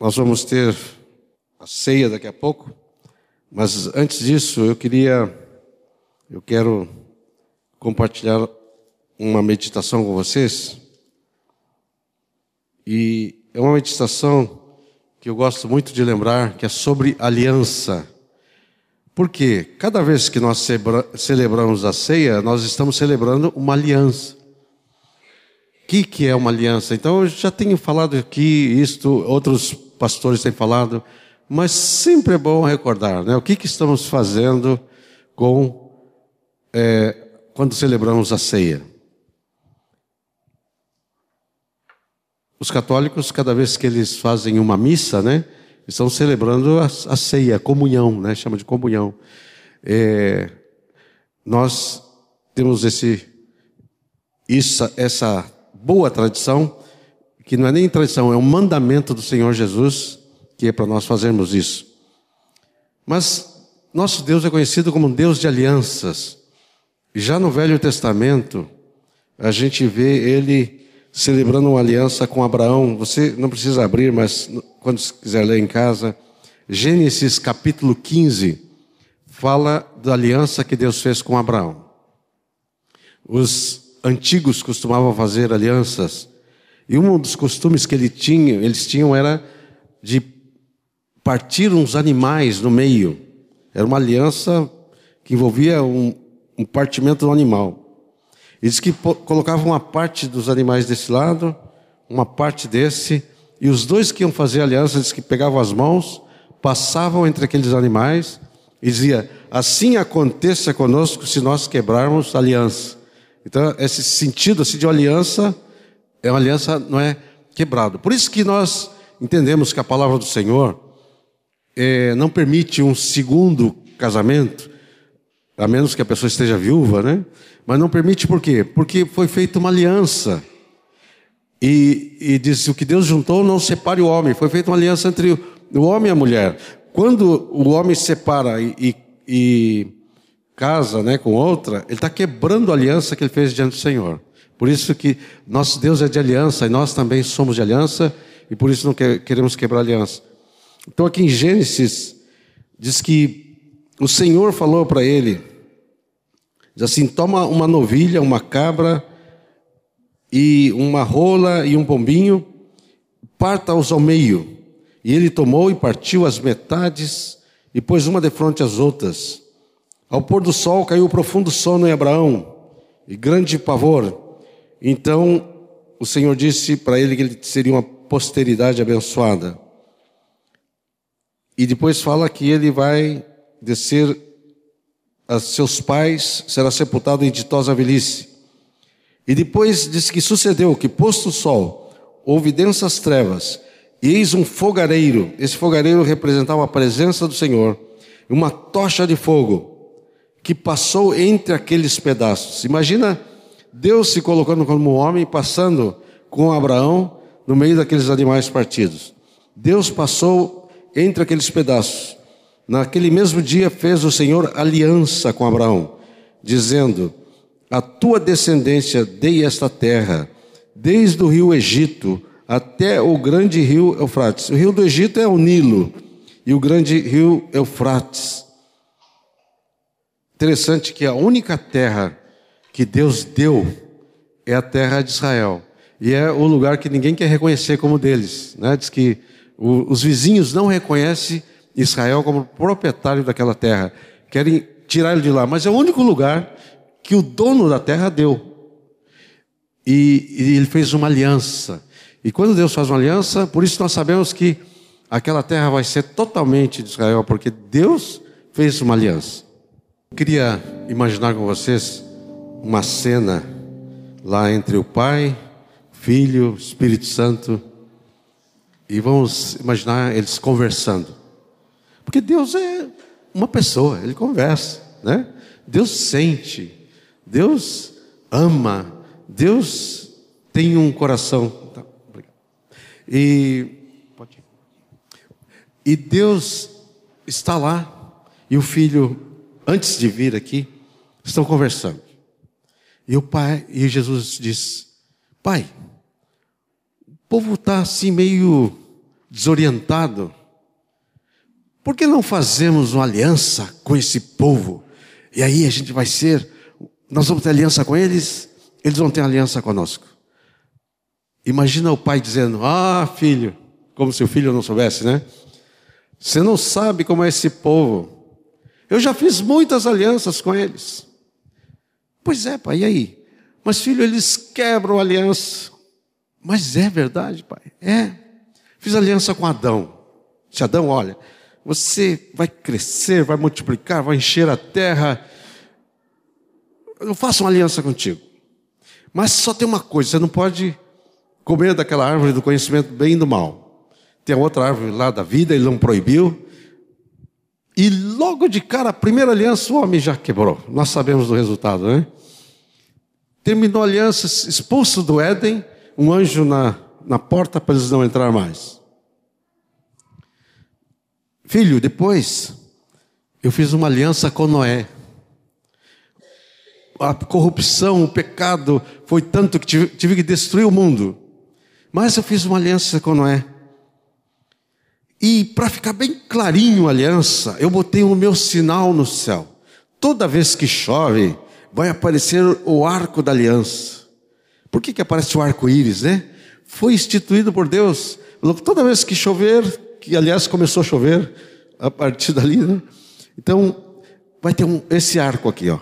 Nós vamos ter a ceia daqui a pouco, mas antes disso eu queria, eu quero compartilhar uma meditação com vocês. E é uma meditação que eu gosto muito de lembrar, que é sobre aliança. Porque cada vez que nós celebramos a ceia, nós estamos celebrando uma aliança. O que, que é uma aliança? Então, eu já tenho falado aqui isto, outros pastores têm falado, mas sempre é bom recordar, né? O que, que estamos fazendo com é, quando celebramos a ceia? Os católicos, cada vez que eles fazem uma missa, né, estão celebrando a, a ceia, a comunhão, né, chama de comunhão. É, nós temos esse, isso, essa boa tradição que não é nem tradição, é um mandamento do Senhor Jesus, que é para nós fazermos isso. Mas nosso Deus é conhecido como um Deus de alianças. Já no Velho Testamento, a gente vê ele celebrando uma aliança com Abraão. Você não precisa abrir, mas quando quiser ler em casa, Gênesis capítulo 15 fala da aliança que Deus fez com Abraão. Os antigos costumavam fazer alianças e um dos costumes que ele tinha, eles tinham era de partir uns animais no meio. Era uma aliança que envolvia um, um partimento do animal. Eles que colocavam uma parte dos animais desse lado, uma parte desse, e os dois que iam fazer aliança, eles que pegavam as mãos, passavam entre aqueles animais e dizia: assim aconteça conosco se nós quebrarmos aliança. Então, esse sentido assim, de aliança é uma aliança não é quebrada. Por isso que nós entendemos que a palavra do Senhor é, não permite um segundo casamento, a menos que a pessoa esteja viúva, né? Mas não permite por quê? Porque foi feita uma aliança. E, e diz: o que Deus juntou, não separe o homem. Foi feita uma aliança entre o homem e a mulher. Quando o homem separa e, e, e casa né, com outra, ele está quebrando a aliança que ele fez diante do Senhor. Por isso que nosso Deus é de aliança e nós também somos de aliança e por isso não queremos quebrar aliança. Então aqui em Gênesis diz que o Senhor falou para ele, diz assim: toma uma novilha, uma cabra e uma rola e um pombinho, parta-os ao meio. E ele tomou e partiu as metades e pôs uma de frente às outras. Ao pôr do sol caiu profundo sono em Abraão e grande pavor. Então o Senhor disse para ele que ele seria uma posteridade abençoada. E depois fala que ele vai descer a seus pais, será sepultado em ditosa velhice. E depois diz que sucedeu que, posto o sol, houve densas trevas, e eis um fogareiro. Esse fogareiro representava a presença do Senhor, uma tocha de fogo que passou entre aqueles pedaços. Imagina Deus se colocando como homem, passando com Abraão no meio daqueles animais partidos. Deus passou entre aqueles pedaços. Naquele mesmo dia fez o Senhor aliança com Abraão, dizendo: A tua descendência dei esta terra, desde o rio Egito até o grande rio Eufrates. O rio do Egito é o Nilo e o grande rio Eufrates. Interessante que a única terra que Deus deu é a terra de Israel. E é o lugar que ninguém quer reconhecer como deles. Né? Diz que o, os vizinhos não reconhecem Israel como proprietário daquela terra. Querem tirar ele de lá. Mas é o único lugar que o dono da terra deu. E, e ele fez uma aliança. E quando Deus faz uma aliança, por isso nós sabemos que aquela terra vai ser totalmente de Israel, porque Deus fez uma aliança. Eu queria imaginar com vocês uma cena lá entre o Pai, Filho, Espírito Santo, e vamos imaginar eles conversando. Porque Deus é uma pessoa, ele conversa, né? Deus sente, Deus ama, Deus tem um coração. Tá, e, e Deus está lá, e o filho, antes de vir aqui, estão conversando. E o pai, e Jesus diz: Pai, o povo está assim meio desorientado. Por que não fazemos uma aliança com esse povo? E aí a gente vai ser, nós vamos ter aliança com eles, eles vão ter aliança conosco. Imagina o pai dizendo: Ah, filho, como se o filho não soubesse, né? Você não sabe como é esse povo. Eu já fiz muitas alianças com eles. Pois é, pai, e aí? Mas, filho, eles quebram a aliança. Mas é verdade, pai. É. Fiz aliança com Adão. Se Adão, olha, você vai crescer, vai multiplicar, vai encher a terra. Eu faço uma aliança contigo. Mas só tem uma coisa: você não pode comer daquela árvore do conhecimento bem e do mal. Tem a outra árvore lá da vida, ele não proibiu. E logo de cara, a primeira aliança, o homem já quebrou. Nós sabemos do resultado, né? Terminou a aliança, expulso do Éden, um anjo na, na porta para eles não entrar mais. Filho, depois eu fiz uma aliança com Noé. A corrupção, o pecado foi tanto que tive, tive que destruir o mundo. Mas eu fiz uma aliança com Noé. E para ficar bem clarinho a aliança, eu botei o meu sinal no céu. Toda vez que chove, vai aparecer o arco da aliança. Por que, que aparece o arco-íris, né? Foi instituído por Deus. Toda vez que chover, que aliás começou a chover a partir dali, né? Então, vai ter um, esse arco aqui, ó.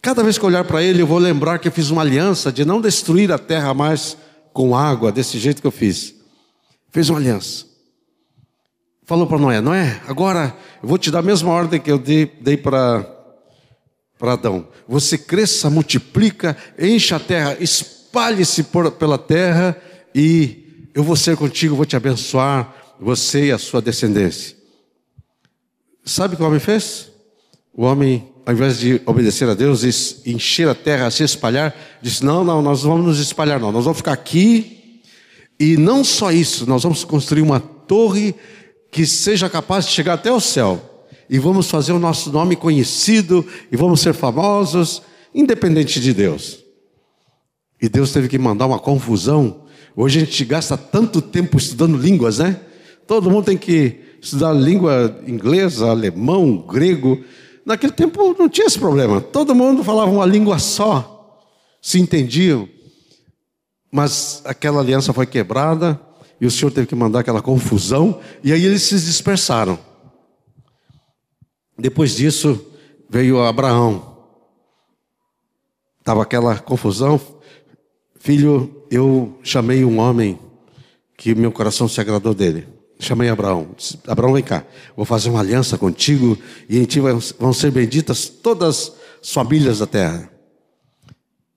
Cada vez que eu olhar para ele, eu vou lembrar que eu fiz uma aliança de não destruir a terra mais com água, desse jeito que eu fiz. Fez uma aliança. Falou para Noé: Noé, agora eu vou te dar a mesma ordem que eu dei, dei para Adão. Você cresça, multiplica, encha a terra, espalhe-se pela terra e eu vou ser contigo, vou te abençoar, você e a sua descendência. Sabe o que o homem fez? O homem, ao invés de obedecer a Deus e encher a terra, se espalhar, disse: Não, não, nós não vamos nos espalhar, não. Nós vamos ficar aqui. E não só isso, nós vamos construir uma torre que seja capaz de chegar até o céu. E vamos fazer o nosso nome conhecido e vamos ser famosos, independente de Deus. E Deus teve que mandar uma confusão. Hoje a gente gasta tanto tempo estudando línguas, né? Todo mundo tem que estudar língua inglesa, alemão, grego. Naquele tempo não tinha esse problema. Todo mundo falava uma língua só, se entendiam. Mas aquela aliança foi quebrada e o Senhor teve que mandar aquela confusão e aí eles se dispersaram. Depois disso veio Abraão. Estava aquela confusão. Filho, eu chamei um homem que meu coração se agradou dele. Chamei Abraão. Disse, Abraão, vem cá. Vou fazer uma aliança contigo e em ti vão ser benditas todas as famílias da terra.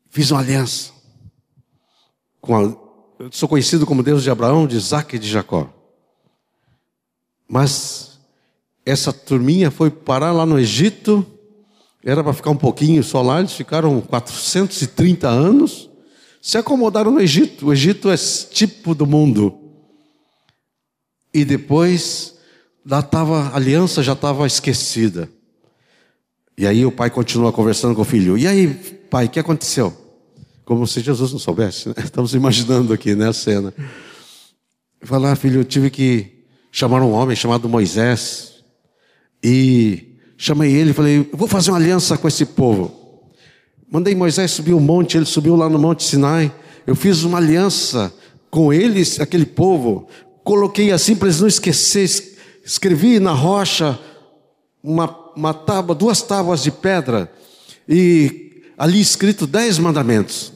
Fiz uma aliança. Com a, sou conhecido como Deus de Abraão, de Isaac e de Jacó. Mas essa turminha foi parar lá no Egito. Era para ficar um pouquinho só lá. Eles ficaram 430 anos. Se acomodaram no Egito. O Egito é tipo do mundo. E depois, lá estava, a aliança já estava esquecida. E aí o pai continua conversando com o filho. E aí, pai, o que aconteceu? Como se Jesus não soubesse, né? Estamos imaginando aqui, né, a cena. Falar, filho, eu tive que chamar um homem chamado Moisés. E chamei ele e falei, vou fazer uma aliança com esse povo. Mandei Moisés subir o um monte, ele subiu lá no Monte Sinai. Eu fiz uma aliança com eles, aquele povo, coloquei assim para eles não esquecer, escrevi na rocha uma, uma tábua, duas tábuas de pedra, e ali escrito dez mandamentos,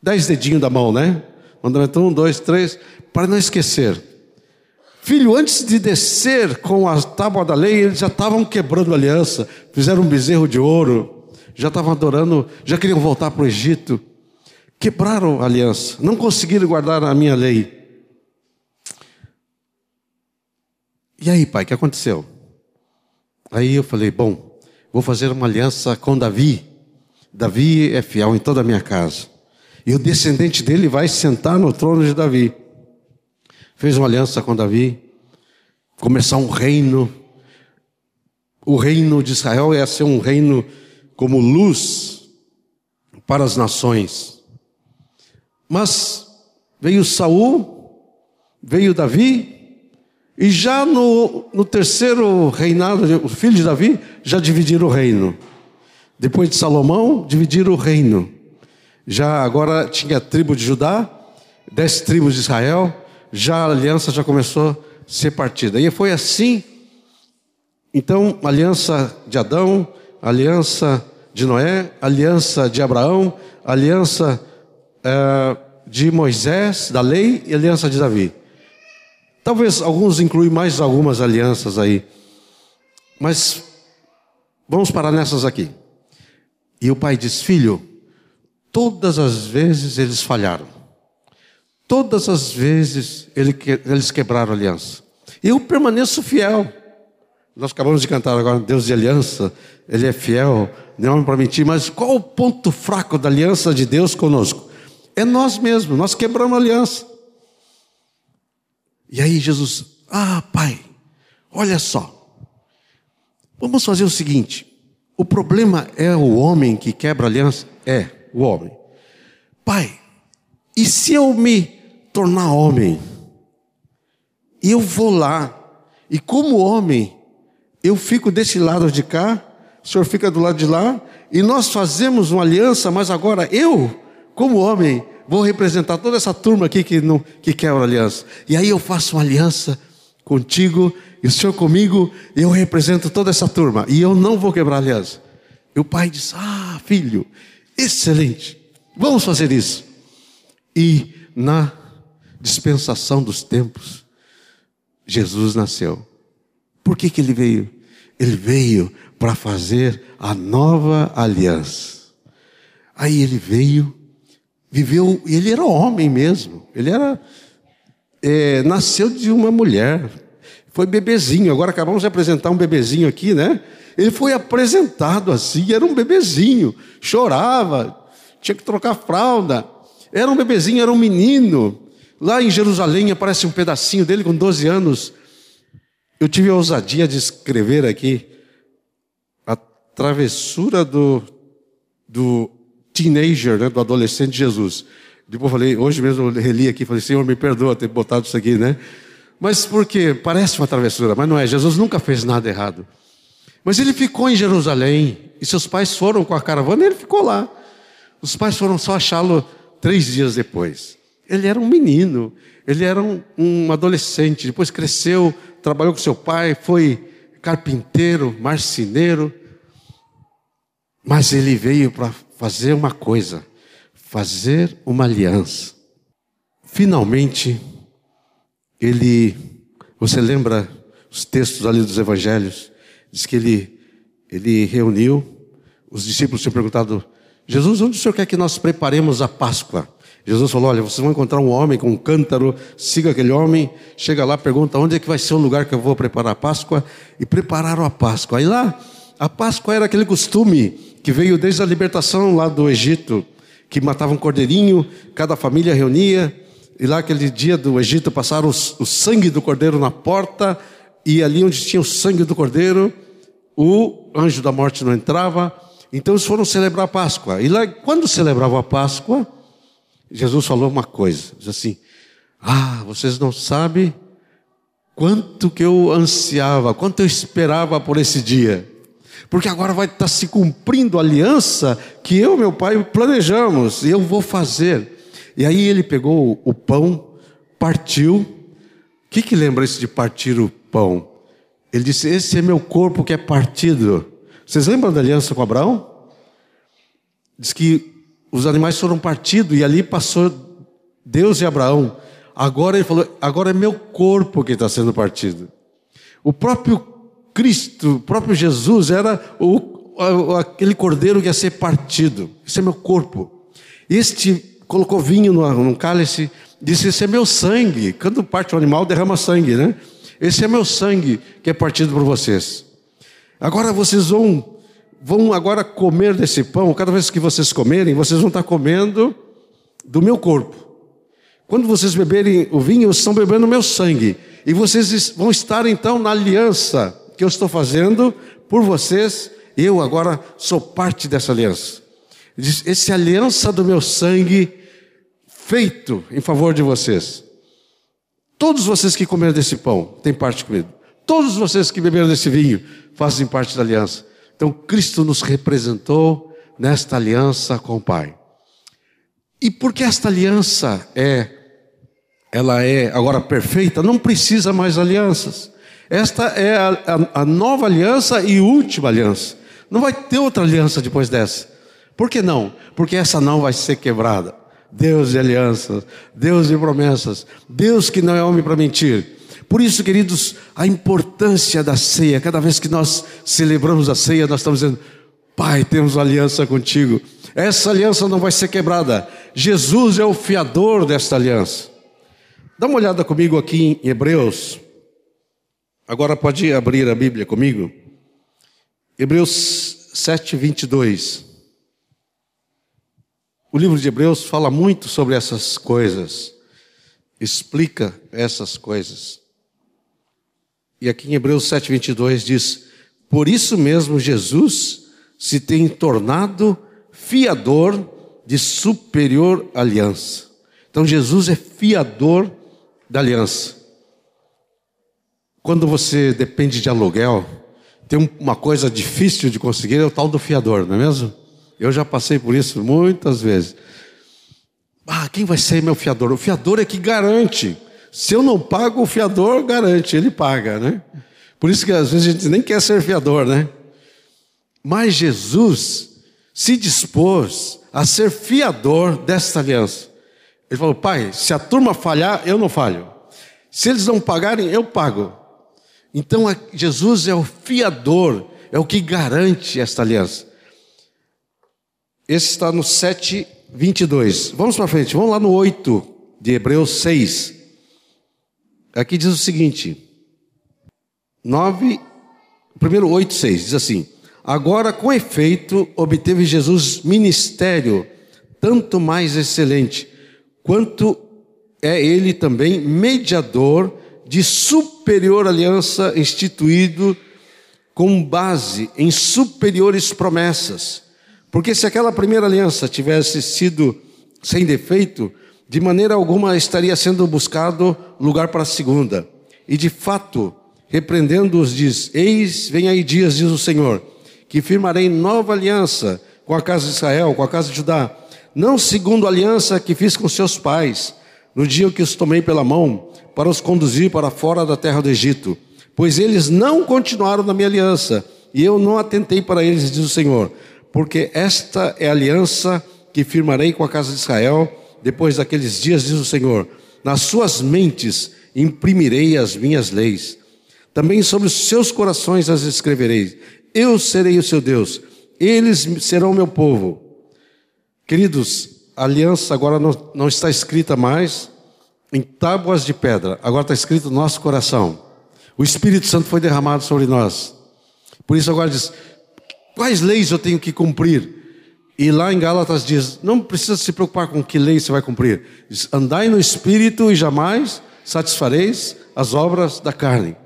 dez dedinhos da mão, né? Mandamento um, dois, três, para não esquecer. Filho, antes de descer com a tábua da lei, eles já estavam quebrando aliança, fizeram um bezerro de ouro, já estavam adorando, já queriam voltar para o Egito, quebraram a aliança, não conseguiram guardar a minha lei. E aí, pai, o que aconteceu? Aí eu falei: bom, vou fazer uma aliança com Davi. Davi é fiel em toda a minha casa. E o descendente dele vai sentar no trono de Davi. Fez uma aliança com Davi, começar um reino. O reino de Israel ia ser um reino como luz para as nações. Mas veio Saul, veio Davi, E já no, no terceiro reinado, os filhos de Davi já dividiram o reino. Depois de Salomão, dividiram o reino. Já agora tinha a tribo de Judá, dez tribos de Israel, já a aliança já começou a ser partida. E foi assim. Então, aliança de Adão, aliança de Noé, aliança de Abraão, aliança é, de Moisés, da lei, e aliança de Davi. Talvez alguns incluem mais algumas alianças aí. Mas vamos parar nessas aqui. E o pai diz: Filho, todas as vezes eles falharam. Todas as vezes eles quebraram a aliança. Eu permaneço fiel. Nós acabamos de cantar agora, Deus de aliança, Ele é fiel, não é homem para mentir, mas qual o ponto fraco da aliança de Deus conosco? É nós mesmos, nós quebramos a aliança. E aí Jesus, ah, pai, olha só. Vamos fazer o seguinte: o problema é o homem que quebra aliança? É, o homem. Pai, e se eu me tornar homem? E eu vou lá, e como homem, eu fico desse lado de cá, o senhor fica do lado de lá, e nós fazemos uma aliança, mas agora eu, como homem, vou representar toda essa turma aqui que, não, que quebra aliança. E aí eu faço uma aliança contigo e o senhor comigo, eu represento toda essa turma. E eu não vou quebrar aliança. E o pai diz: Ah, filho, excelente, vamos fazer isso. E na dispensação dos tempos, Jesus nasceu. Por que, que ele veio? Ele veio para fazer a nova aliança. Aí ele veio viveu, ele era homem mesmo, ele era, é, nasceu de uma mulher, foi bebezinho, agora acabamos de apresentar um bebezinho aqui, né? Ele foi apresentado assim, era um bebezinho, chorava, tinha que trocar fralda, era um bebezinho, era um menino. Lá em Jerusalém aparece um pedacinho dele com 12 anos. Eu tive a ousadia de escrever aqui a travessura do, do teenager, né, do adolescente Jesus. Depois eu falei, hoje mesmo eu reli aqui, falei, Senhor, me perdoa ter botado isso aqui, né? Mas porque parece uma travessura, mas não é. Jesus nunca fez nada errado. Mas ele ficou em Jerusalém e seus pais foram com a caravana e ele ficou lá. Os pais foram só achá-lo três dias depois. Ele era um menino, ele era um, um adolescente, depois cresceu, trabalhou com seu pai, foi carpinteiro, marceneiro. Mas ele veio para fazer uma coisa, fazer uma aliança. Finalmente, ele, você lembra os textos ali dos evangelhos? Diz que ele, ele reuniu, os discípulos tinham perguntado, Jesus, onde o Senhor quer que nós preparemos a Páscoa? Jesus falou: Olha, vocês vão encontrar um homem com um cântaro, siga aquele homem, chega lá, pergunta onde é que vai ser o lugar que eu vou preparar a Páscoa, e prepararam a Páscoa. Aí lá, a Páscoa era aquele costume que veio desde a libertação lá do Egito, que matava um cordeirinho, cada família reunia, e lá aquele dia do Egito passaram o sangue do cordeiro na porta, e ali onde tinha o sangue do cordeiro, o anjo da morte não entrava. Então eles foram celebrar a Páscoa. E lá, quando celebravam a Páscoa, Jesus falou uma coisa: diz assim, Ah, vocês não sabem quanto que eu ansiava, quanto eu esperava por esse dia porque agora vai estar se cumprindo a aliança que eu e meu pai planejamos, e eu vou fazer. E aí ele pegou o pão, partiu. O que, que lembra isso de partir o pão? Ele disse: Esse é meu corpo que é partido. Vocês lembram da aliança com Abraão? Diz que os animais foram partidos e ali passou Deus e Abraão. Agora ele falou: Agora é meu corpo que está sendo partido. O próprio Cristo, o próprio Jesus, era o, aquele cordeiro que ia ser partido. Esse é meu corpo. Este colocou vinho num cálice, disse: Esse é meu sangue. Quando parte o animal, derrama sangue, né? Esse é meu sangue que é partido por vocês. Agora vocês vão, vão agora comer desse pão. Cada vez que vocês comerem, vocês vão estar comendo do meu corpo. Quando vocês beberem o vinho, vocês estão bebendo o meu sangue. E vocês vão estar então na aliança que eu estou fazendo por vocês, eu agora sou parte dessa aliança. Diz: essa aliança do meu sangue feito em favor de vocês. Todos vocês que comeram desse pão têm parte comigo. Todos vocês que beberam desse vinho fazem parte da aliança. Então Cristo nos representou nesta aliança com o Pai. E porque esta aliança é ela é agora perfeita, não precisa mais alianças. Esta é a, a, a, nova aliança e última aliança. Não vai ter outra aliança depois dessa. Por que não? Porque essa não vai ser quebrada. Deus de alianças, Deus de promessas, Deus que não é homem para mentir. Por isso, queridos, a importância da ceia, cada vez que nós celebramos a ceia, nós estamos dizendo: Pai, temos aliança contigo. Essa aliança não vai ser quebrada. Jesus é o fiador desta aliança. Dá uma olhada comigo aqui em Hebreus. Agora pode abrir a Bíblia comigo. Hebreus 7, 22. O livro de Hebreus fala muito sobre essas coisas, explica essas coisas. E aqui em Hebreus 7, 22 diz: Por isso mesmo Jesus se tem tornado fiador de superior aliança. Então Jesus é fiador da aliança. Quando você depende de aluguel, tem uma coisa difícil de conseguir, é o tal do fiador, não é mesmo? Eu já passei por isso muitas vezes. Ah, quem vai ser meu fiador? O fiador é que garante. Se eu não pago, o fiador garante, ele paga, né? Por isso que às vezes a gente nem quer ser fiador, né? Mas Jesus se dispôs a ser fiador desta aliança. Ele falou: Pai, se a turma falhar, eu não falho. Se eles não pagarem, eu pago. Então Jesus é o fiador, é o que garante esta aliança. Esse está no 7, 22. Vamos para frente, vamos lá no 8 de Hebreus 6. Aqui diz o seguinte: 9, primeiro 8, 6, diz assim: Agora, com efeito, obteve Jesus ministério tanto mais excelente quanto é ele também mediador de superior aliança instituído com base em superiores promessas. Porque se aquela primeira aliança tivesse sido sem defeito, de maneira alguma estaria sendo buscado lugar para a segunda. E de fato, repreendendo-os, diz: Eis, vem aí dias, diz o Senhor, que firmarei nova aliança com a casa de Israel, com a casa de Judá não segundo a aliança que fiz com seus pais, no dia que os tomei pela mão, para os conduzir para fora da terra do Egito. Pois eles não continuaram na minha aliança, e eu não atentei para eles, diz o Senhor, porque esta é a aliança que firmarei com a casa de Israel, depois daqueles dias, diz o Senhor. Nas suas mentes imprimirei as minhas leis. Também sobre os seus corações as escreverei. Eu serei o seu Deus, eles serão meu povo. Queridos, a aliança agora não, não está escrita mais em tábuas de pedra, agora está escrito no nosso coração. O Espírito Santo foi derramado sobre nós. Por isso agora diz: quais leis eu tenho que cumprir? E lá em Gálatas diz: não precisa se preocupar com que lei você vai cumprir. Diz, andai no Espírito e jamais satisfareis as obras da carne.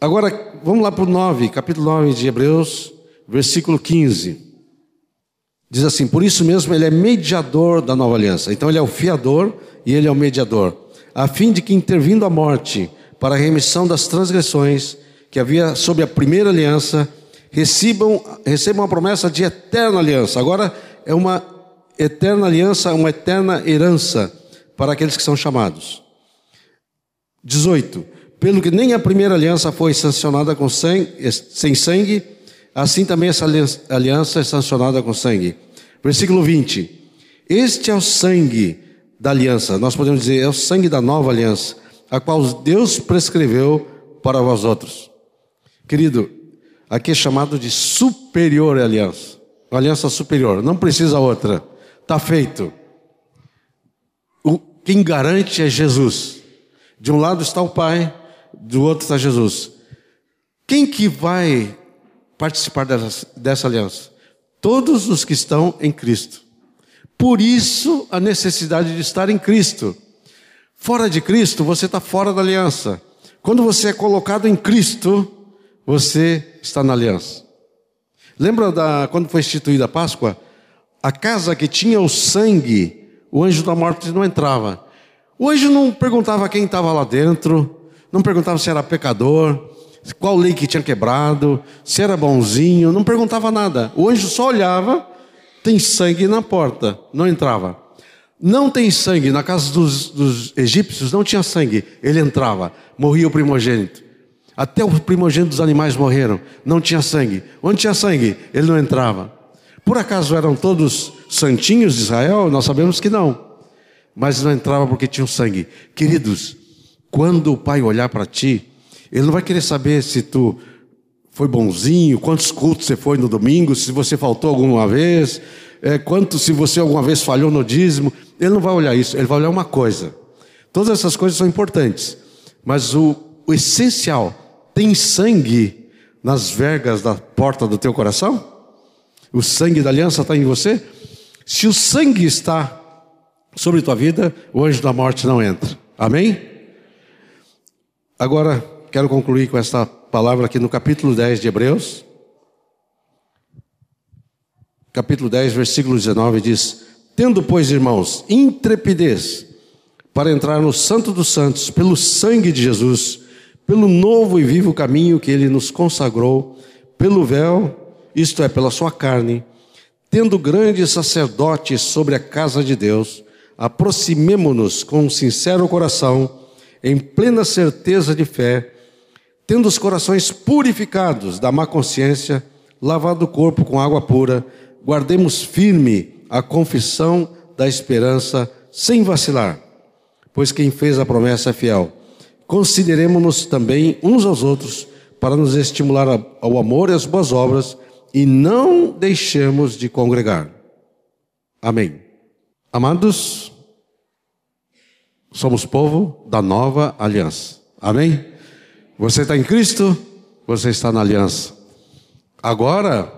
Agora, vamos lá para o 9, capítulo 9 de Hebreus, versículo 15. Diz assim: por isso mesmo ele é mediador da nova aliança. Então ele é o fiador e ele é o mediador, a fim de que, intervindo a morte para a remissão das transgressões que havia sob a primeira aliança, recebam, recebam a promessa de eterna aliança. Agora é uma eterna aliança, uma eterna herança para aqueles que são chamados. 18. Pelo que nem a primeira aliança foi sancionada com sangue, sem sangue, assim também essa aliança é sancionada com sangue. Versículo 20: Este é o sangue da aliança, nós podemos dizer, é o sangue da nova aliança, a qual Deus prescreveu para vós outros. Querido, aqui é chamado de superior aliança, aliança superior, não precisa outra, está feito. O, quem garante é Jesus. De um lado está o Pai, do outro está Jesus. Quem que vai participar dessa, dessa aliança? Todos os que estão em Cristo. Por isso a necessidade de estar em Cristo. Fora de Cristo, você está fora da aliança. Quando você é colocado em Cristo, você está na aliança. Lembra da quando foi instituída a Páscoa? A casa que tinha o sangue, o anjo da morte não entrava. O anjo não perguntava quem estava lá dentro, não perguntava se era pecador, qual lei que tinha quebrado, se era bonzinho, não perguntava nada. O anjo só olhava, tem sangue na porta, não entrava. Não tem sangue, na casa dos, dos egípcios não tinha sangue, ele entrava, morria o primogênito. Até os primogênitos dos animais morreram, não tinha sangue. Onde tinha sangue, ele não entrava. Por acaso eram todos santinhos de Israel? Nós sabemos que não. Mas não entrava porque tinham sangue. Queridos, quando o pai olhar para ti, ele não vai querer saber se tu foi bonzinho, quantos cultos você foi no domingo, se você faltou alguma vez, é, quanto se você alguma vez falhou no dízimo. Ele não vai olhar isso, ele vai olhar uma coisa. Todas essas coisas são importantes, mas o, o essencial, tem sangue nas vergas da porta do teu coração? O sangue da aliança está em você? Se o sangue está sobre tua vida, o anjo da morte não entra. Amém? Agora, quero concluir com esta palavra aqui no capítulo 10 de Hebreus. Capítulo 10, versículo 19 diz: Tendo, pois, irmãos, intrepidez para entrar no Santo dos Santos pelo sangue de Jesus, pelo novo e vivo caminho que ele nos consagrou, pelo véu, isto é, pela sua carne, tendo grande sacerdote sobre a casa de Deus, aproximemo-nos com um sincero coração, em plena certeza de fé, tendo os corações purificados da má consciência, lavado o corpo com água pura, guardemos firme a confissão da esperança sem vacilar, pois quem fez a promessa é fiel. Consideremos-nos também uns aos outros para nos estimular ao amor e às boas obras e não deixemos de congregar. Amém. Amados, somos povo da nova aliança. Amém? Você está em Cristo, você está na aliança. Agora,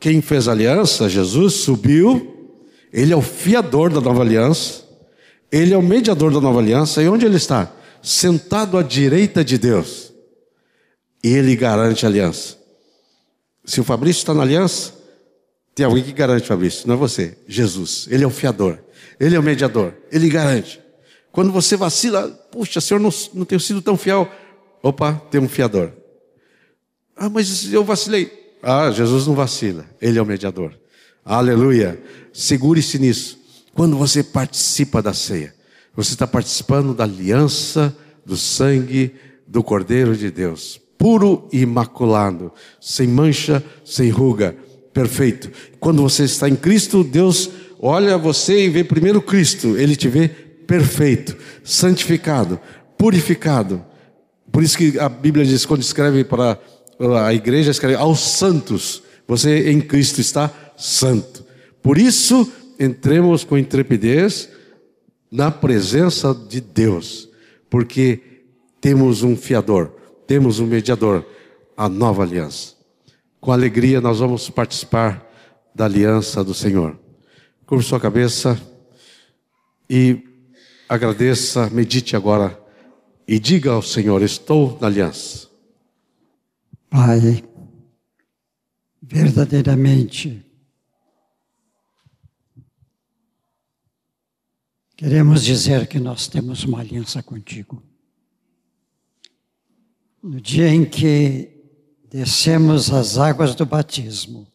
quem fez a aliança, Jesus, subiu, ele é o fiador da nova aliança, ele é o mediador da nova aliança, e onde ele está? Sentado à direita de Deus. Ele garante a aliança. Se o Fabrício está na aliança, tem alguém que garante, Fabrício, não é você, Jesus. Ele é o fiador, ele é o mediador, ele garante. Quando você vacila, puxa, Senhor, não, não tenho sido tão fiel. Opa, tem um fiador. Ah, mas eu vacilei. Ah, Jesus não vacila, Ele é o mediador. Aleluia. Segure-se nisso. Quando você participa da ceia, você está participando da aliança do sangue do Cordeiro de Deus, puro e imaculado, sem mancha, sem ruga, perfeito. Quando você está em Cristo, Deus olha você e vê primeiro Cristo, Ele te vê perfeito, santificado, purificado, por isso que a Bíblia diz, quando escreve para a igreja, escreve aos santos. Você em Cristo está santo. Por isso, entremos com intrepidez na presença de Deus, porque temos um fiador, temos um mediador, a nova aliança. Com alegria nós vamos participar da aliança do Senhor. Curva sua cabeça e agradeça, medite agora e diga ao Senhor: Estou na aliança. Pai, verdadeiramente, queremos dizer que nós temos uma aliança contigo. No dia em que descemos as águas do batismo,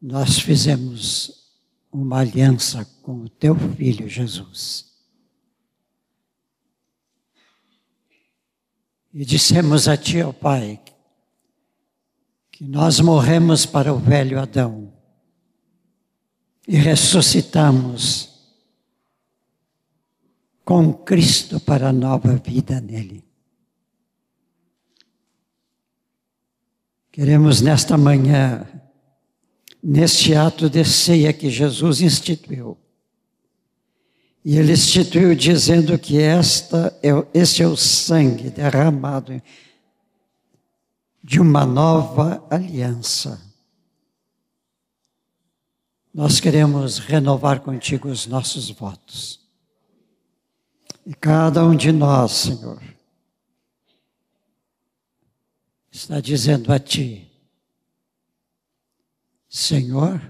nós fizemos uma aliança com o teu filho Jesus. E dissemos a Ti, ó Pai, que nós morremos para o velho Adão e ressuscitamos com Cristo para a nova vida nele. Queremos nesta manhã, neste ato de ceia que Jesus instituiu, e ele instituiu dizendo que esta é, este é o sangue derramado de uma nova aliança. Nós queremos renovar contigo os nossos votos. E cada um de nós, Senhor, está dizendo a Ti, Senhor,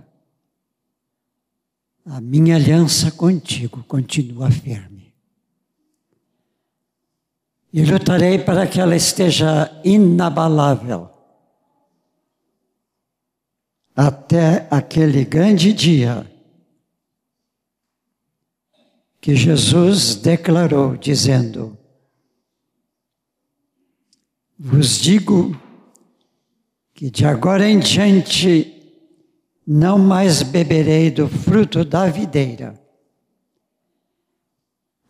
a minha aliança contigo continua firme. E lutarei para que ela esteja inabalável até aquele grande dia que Jesus declarou, dizendo: Vos digo que de agora em diante não mais beberei do fruto da videira,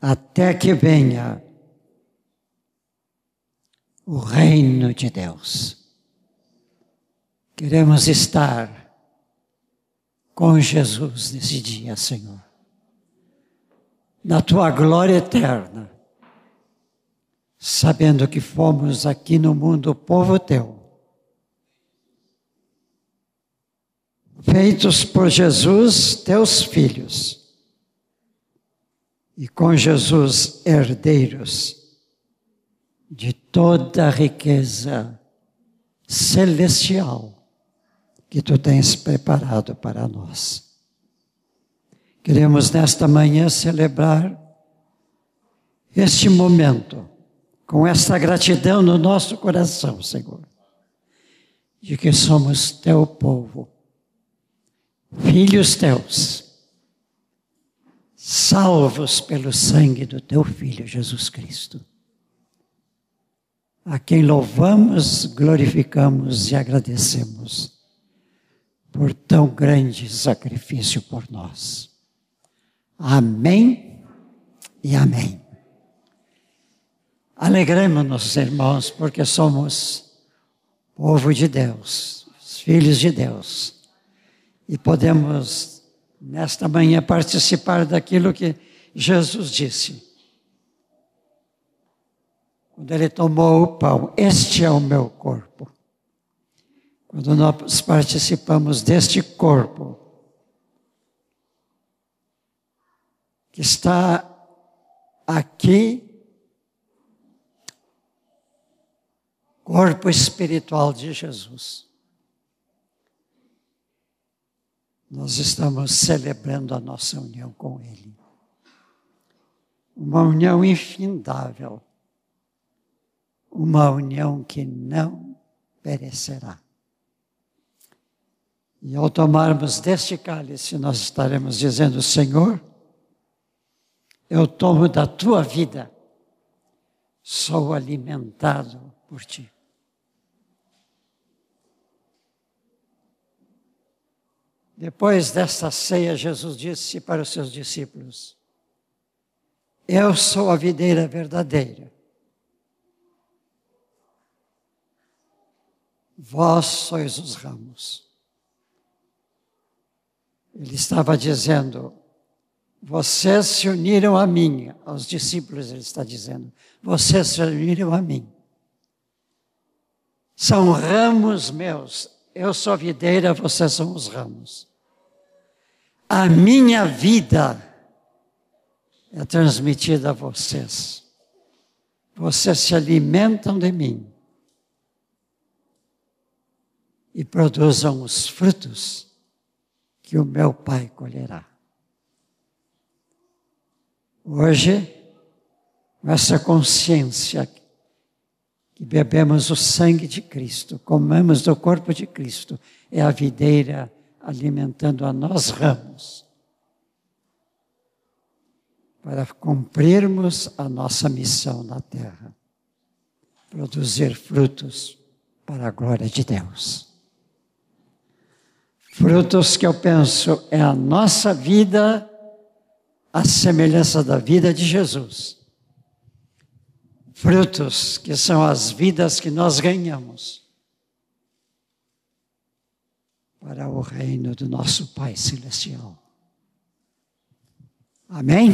até que venha o reino de Deus. Queremos estar com Jesus nesse dia, Senhor, na tua glória eterna, sabendo que fomos aqui no mundo povo teu feitos por Jesus, teus filhos, e com Jesus herdeiros de toda a riqueza celestial que tu tens preparado para nós. Queremos nesta manhã celebrar este momento com esta gratidão no nosso coração, Senhor, de que somos teu povo filhos teus, salvos pelo sangue do teu Filho Jesus Cristo, a quem louvamos, glorificamos e agradecemos por tão grande sacrifício por nós. Amém e amém. Alegremos-nos, irmãos, porque somos povo de Deus, filhos de Deus e podemos, nesta manhã, participar daquilo que Jesus disse. Quando ele tomou o pão, este é o meu corpo. Quando nós participamos deste corpo, que está aqui, corpo espiritual de Jesus. nós estamos celebrando a nossa união com Ele. Uma união infindável, uma união que não perecerá. E ao tomarmos deste cálice, nós estaremos dizendo: Senhor, eu tomo da tua vida, sou alimentado por ti. Depois desta ceia, Jesus disse para os seus discípulos: Eu sou a videira verdadeira. Vós sois os ramos. Ele estava dizendo: Vocês se uniram a mim, aos discípulos, ele está dizendo: Vocês se uniram a mim. São ramos meus. Eu sou videira, vocês são os ramos a minha vida é transmitida a vocês. Vocês se alimentam de mim e produzam os frutos que o meu Pai colherá. Hoje, com essa consciência que bebemos o sangue de Cristo, comemos do corpo de Cristo, é a videira alimentando a nós ramos, para cumprirmos a nossa missão na terra, produzir frutos para a glória de Deus. Frutos que eu penso é a nossa vida, a semelhança da vida de Jesus. Frutos que são as vidas que nós ganhamos para o reino do nosso Pai Celestial. Amém?